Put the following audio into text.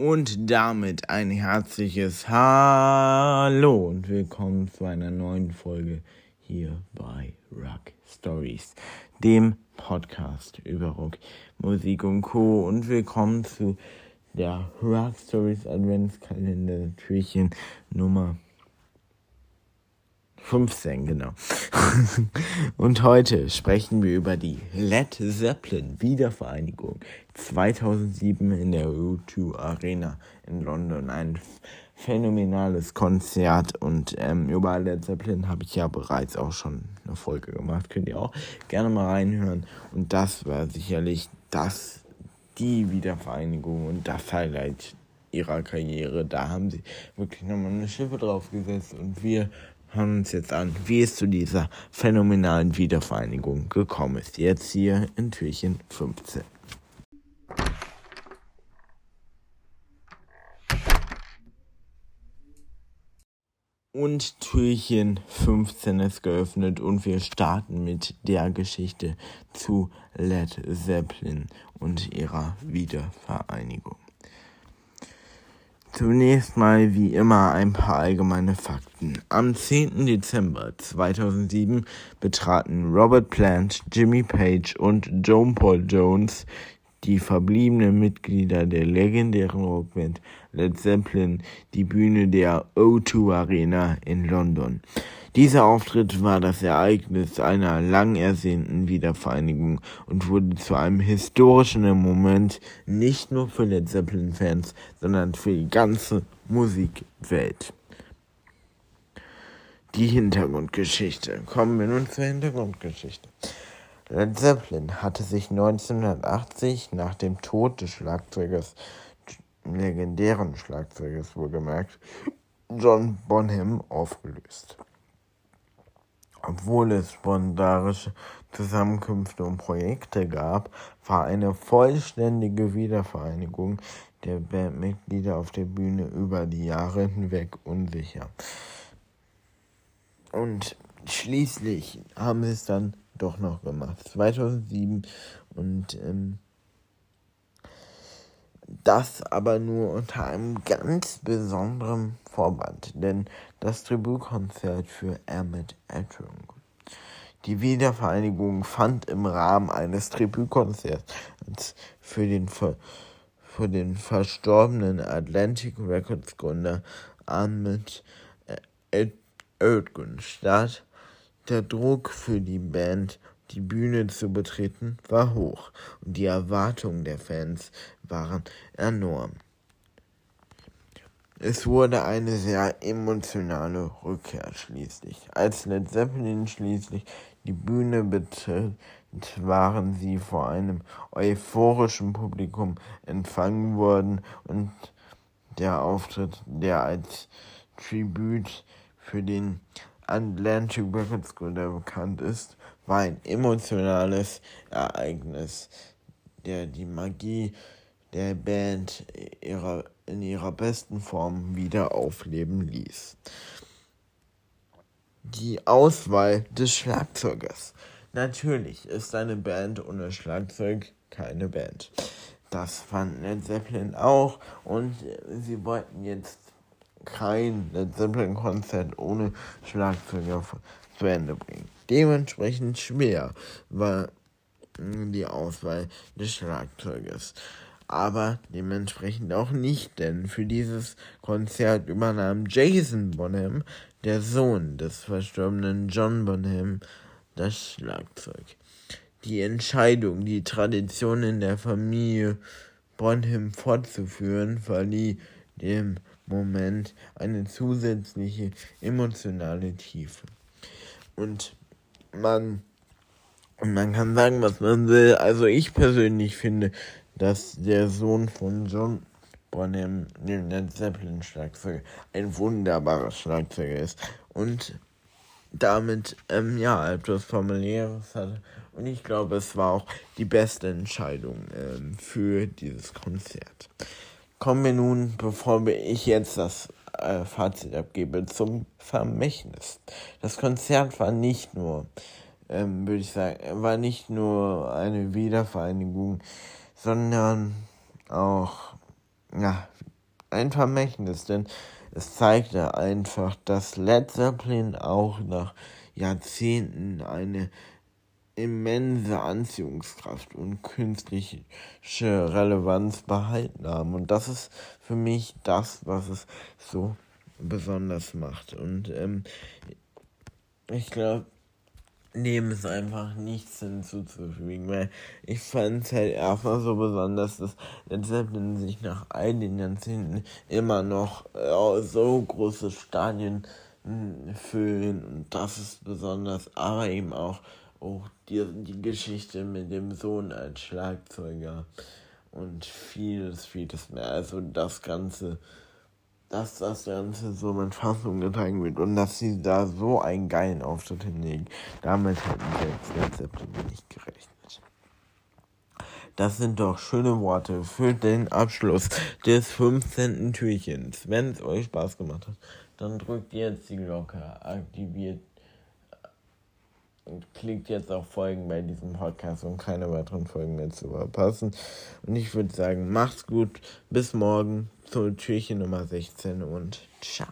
Und damit ein herzliches Hallo und willkommen zu einer neuen Folge hier bei Rock Stories, dem Podcast über Rock, Musik und Co. Und willkommen zu der Rock Stories Adventskalender Türchen Nummer 15, genau. Und heute sprechen wir über die Led Zeppelin Wiedervereinigung 2007 in der U2 Arena in London. Ein phänomenales Konzert und ähm, über Led Zeppelin habe ich ja bereits auch schon eine Folge gemacht. Könnt ihr auch gerne mal reinhören. Und das war sicherlich das, die Wiedervereinigung und das Highlight ihrer Karriere. Da haben sie wirklich nochmal eine Schiffe draufgesetzt und wir hören uns jetzt an, wie es zu dieser phänomenalen Wiedervereinigung gekommen ist. Jetzt hier in Türchen 15. Und Türchen 15 ist geöffnet und wir starten mit der Geschichte zu Led Zeppelin und ihrer Wiedervereinigung. Zunächst mal wie immer ein paar allgemeine Fakten. Am 10. Dezember 2007 betraten Robert Plant, Jimmy Page und Joan Paul Jones, die verbliebenen Mitglieder der legendären Rockband Led Zeppelin, die Bühne der O2 Arena in London. Dieser Auftritt war das Ereignis einer lang ersehnten Wiedervereinigung und wurde zu einem historischen Moment nicht nur für Led Zeppelin-Fans, sondern für die ganze Musikwelt. Die Hintergrundgeschichte. Kommen wir nun zur Hintergrundgeschichte. Led Zeppelin hatte sich 1980 nach dem Tod des Schlagzeugers, legendären Schlagzeugers wohlgemerkt, John Bonham aufgelöst obwohl es spontanische Zusammenkünfte und Projekte gab, war eine vollständige Wiedervereinigung der Bandmitglieder auf der Bühne über die Jahre hinweg unsicher. Und schließlich haben sie es dann doch noch gemacht. 2007 und ähm, das aber nur unter einem ganz besonderen Vorband, denn das Tributkonzert für Emmett Etting. Die Wiedervereinigung fand im Rahmen eines Tributkonzerts für den, für den verstorbenen Atlantic Records Gründer Ahmed Erdogan statt. Der Druck für die Band die Bühne zu betreten war hoch und die Erwartungen der Fans waren enorm. Es wurde eine sehr emotionale Rückkehr schließlich. Als Led Zeppelin schließlich die Bühne betritt, waren sie vor einem euphorischen Publikum empfangen worden und der Auftritt, der als Tribut für den Atlantic Records Gründer bekannt ist, war ein emotionales Ereignis, der die Magie der Band ihrer, in ihrer besten Form wieder aufleben ließ. Die Auswahl des Schlagzeugers. Natürlich ist eine Band ohne Schlagzeug keine Band. Das fand Led Zeppelin auch und sie wollten jetzt kein Led Zeppelin-Konzert ohne Schlagzeuger zu Ende bringen. Dementsprechend schwer war die Auswahl des Schlagzeugers. Aber dementsprechend auch nicht, denn für dieses Konzert übernahm Jason Bonham, der Sohn des verstorbenen John Bonham, das Schlagzeug. Die Entscheidung, die Tradition in der Familie Bonham fortzuführen, verlieh dem Moment eine zusätzliche emotionale Tiefe. Und man, man kann sagen, was man will. Also ich persönlich finde, dass der Sohn von John Bonham, dem Led Zeppelin Schlagzeuger, ein wunderbarer Schlagzeuger ist und damit ähm, ja etwas familiäres hatte. Und ich glaube, es war auch die beste Entscheidung ähm, für dieses Konzert. Kommen wir nun, bevor ich jetzt das äh, Fazit abgebe, zum Vermächtnis. Das Konzert war nicht nur, ähm, würde ich sagen, war nicht nur eine Wiedervereinigung, sondern auch ja, ein Vermächtnis, denn es zeigte einfach, dass Led Zeppelin auch nach Jahrzehnten eine immense Anziehungskraft und künstliche Relevanz behalten haben. Und das ist für mich das, was es so besonders macht. Und ähm, ich glaube, dem ist einfach nichts hinzuzufügen, weil ich fand es halt erstmal so besonders, dass Led Zeppelin sich nach all den Jahrzehnten immer noch äh, so große Stadien äh, füllen und das ist besonders, aber eben auch auch die, die Geschichte mit dem Sohn als Schlagzeuger und vieles, vieles mehr. Also das Ganze, dass das Ganze so mit Fassung getragen wird und dass sie da so einen geilen Auftritt hinlegen, damit hätten selbst Led Zeppelin nicht gerechnet. Das sind doch schöne Worte für den Abschluss des 15. Türchens. Wenn es euch Spaß gemacht hat, dann drückt jetzt die Glocke, aktiviert klickt jetzt auf Folgen bei diesem Podcast, um keine weiteren Folgen mehr zu verpassen. Und ich würde sagen, macht's gut, bis morgen zur Türchen Nummer 16 und ciao.